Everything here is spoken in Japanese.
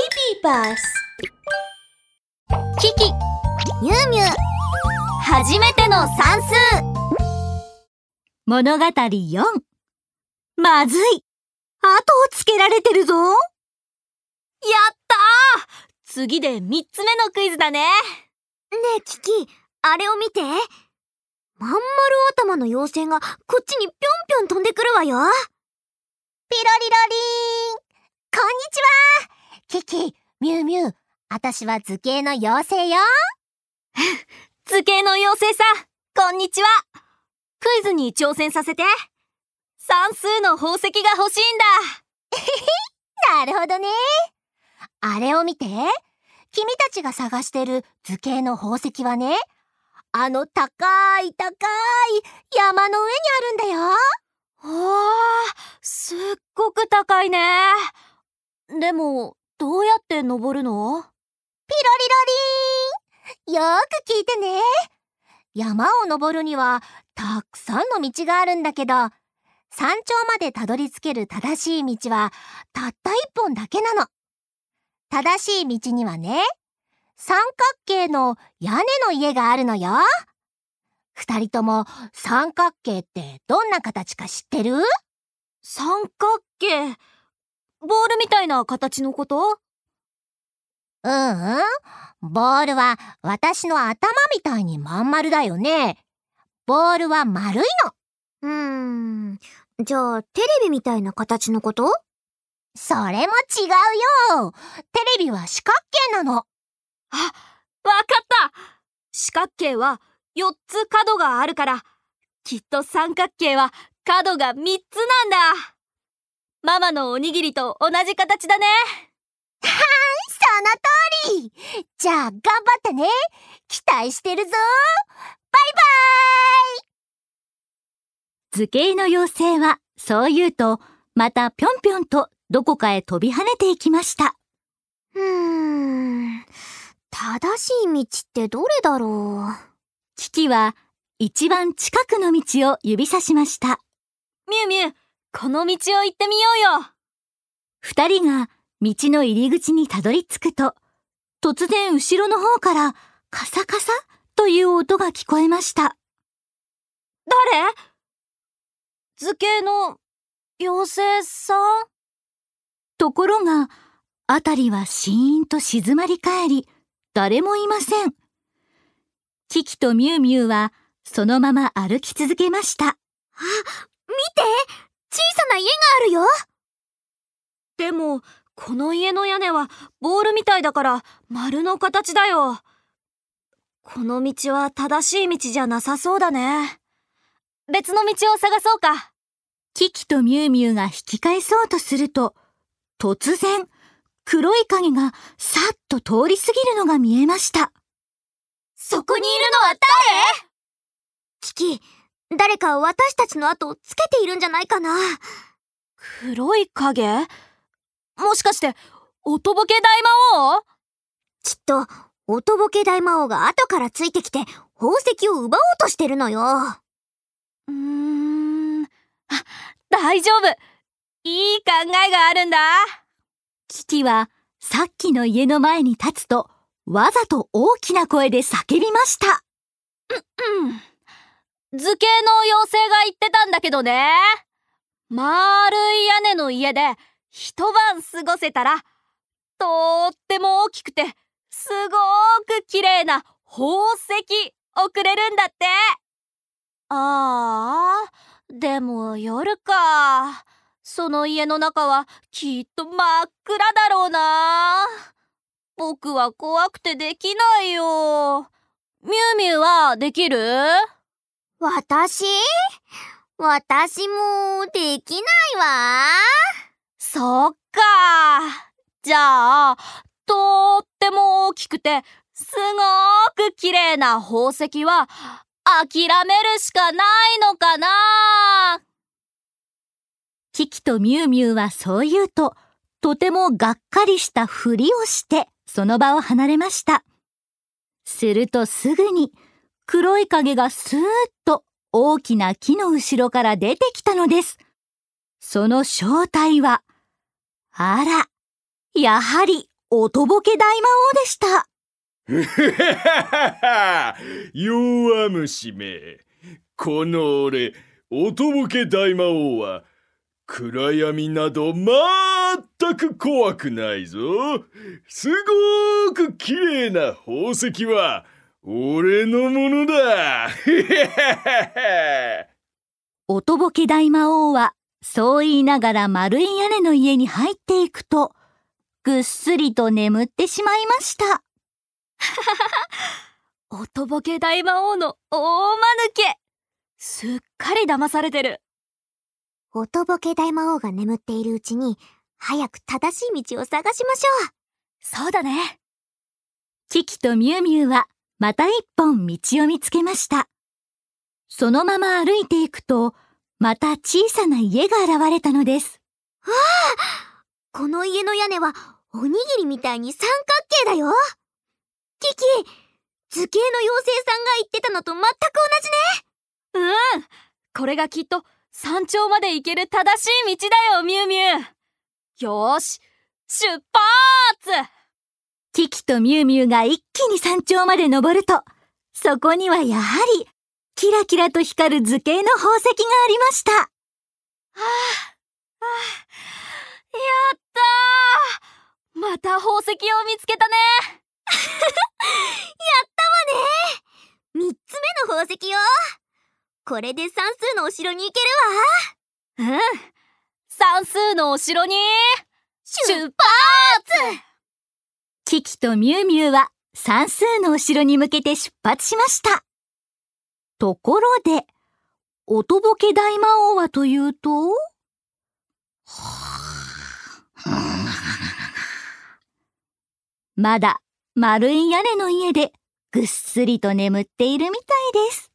Baby Bus キキ、ミュウミュウ、初めての算数。物語4まずい。後をつけられてるぞ。やったー。次で3つ目のクイズだね。ねえキキ、あれを見て。まん丸頭の妖精がこっちにぴょんぴょん飛んでくるわよ。ピロリロリーン。こんにちはキキ、ミュウミュウ、あたしは図形の妖精よ。図形の妖精さん、こんにちは。クイズに挑戦させて。算数の宝石が欲しいんだ。なるほどね。あれを見て。君たちが探してる図形の宝石はねあの高い高い山の上にあるんだよ。わあすっごく高いね。でもどうやって登るの？ピロリロリーン。よーく聞いてね。山を登るにはたくさんの道があるんだけど山頂までたどり着ける正しい道はたった一本だけなの。正しい道にはね三角形の屋根の家があるのよ。二人とも三角形ってどんな形か知ってる？三角形ボールみたいな形のこと？うんうん。ボールは私の頭みたいにまん丸だよね。ボールは丸いの。うーん。じゃあ、テレビみたいな形のこと？それも違うよ。テレビは四角形なの。あ、わかった四角形は4つ角があるから、きっと三角形は角が3つなんだ。ママのおにぎりと同じ形だね。はーい、その通り。じゃあ頑張ってね。期待してるぞ。バイバ図形の妖精はそう言うとまたぴょんぴょんとどこかへ飛び跳ねていきました。うーん、正しい道ってどれだろう。キキは一番近くの道を指さしました。ミュウミュウ、この道を行ってみようよ。二人が道の入り口にたどり着くと突然後ろの方からカサカサという音が聞こえました。誰？図形の妖精さん？ところが辺りはシーンと静まり返り誰もいません。キキとミュウミュウはそのまま歩き続けました。あ、見て小さな家があるよでも、この家の屋根はボールみたいだから丸の形だよ。この道は正しい道じゃなさそうだね。別の道を探そうか。キキとミュウミュウが引き返そうとすると、突然、黒い影がさっと通り過ぎるのが見えました。そこにいるのは誰？キキ、誰か私たちの後をつけているんじゃないかな。黒い影？もしかして、おとぼけ大魔王？きっと、おとぼけ大魔王が後からついてきて、宝石を奪おうとしてるのよ。うーん、あ、大丈夫いい考えがあるんだキキはさっきの家の前に立つと、わざと大きな声で叫びました。うん。図形の妖精が言ってたんだけどね。丸い屋根の家で一晩過ごせたら、とーっても大きくて、すごーく綺麗な宝石送れるんだって。ああ、でも夜か。その家の中はきっと真っ暗だろうな。僕は怖くてできないよ。ミュウミュウはできる？私？私もできないわ。そっか。じゃあ、とーっても大きくて、すごーく綺麗な宝石は、諦めるしかないのかなキキとミュウミュウはそう言うと、とてもがっかりしたふりをして、その場を離れました。するとすぐに、黒い影がスーッと大きな木の後ろから出てきたのです。その正体は、あら、やはりおとぼけ大魔王でした。弱虫め。この俺、おとぼけ大魔王は、暗闇など全く怖くないぞ。すごく綺麗な宝石は、俺のものだ。おとぼけ大魔王は、そう言いながら丸い屋根の家に入っていくと、ぐっすりと眠ってしまいました。おとぼけ大魔王の大間抜けすっかり騙されてる。おとぼけ大魔王が眠っているうちに、早く正しい道を探しましょう。そうだね。キキとミュウミュウは、また一本道を見つけました。そのまま歩いていくと、また小さな家が現れたのです。わあこの家の屋根は、おにぎりみたいに三角形だよキキ図形の妖精さんが言ってたのと全く同じねうんこれがきっと山頂まで行ける正しい道だよミュウミュウよーし出発キキとミュウミュウが一気に山頂まで登るとそこにはやはりキラキラと光る図形の宝石がありました。はあ、はあ、やったー。また宝石を見つけたね。やったわね。三つ目の宝石よ。これで算数のお城に行けるわ。うん。算数のお城に出発キキとミュウミュウは算数のお城に向けて出発しました。ところで、おとぼけ大魔王はというと、まだ丸い屋根の家でぐっすりと眠っているみたいです。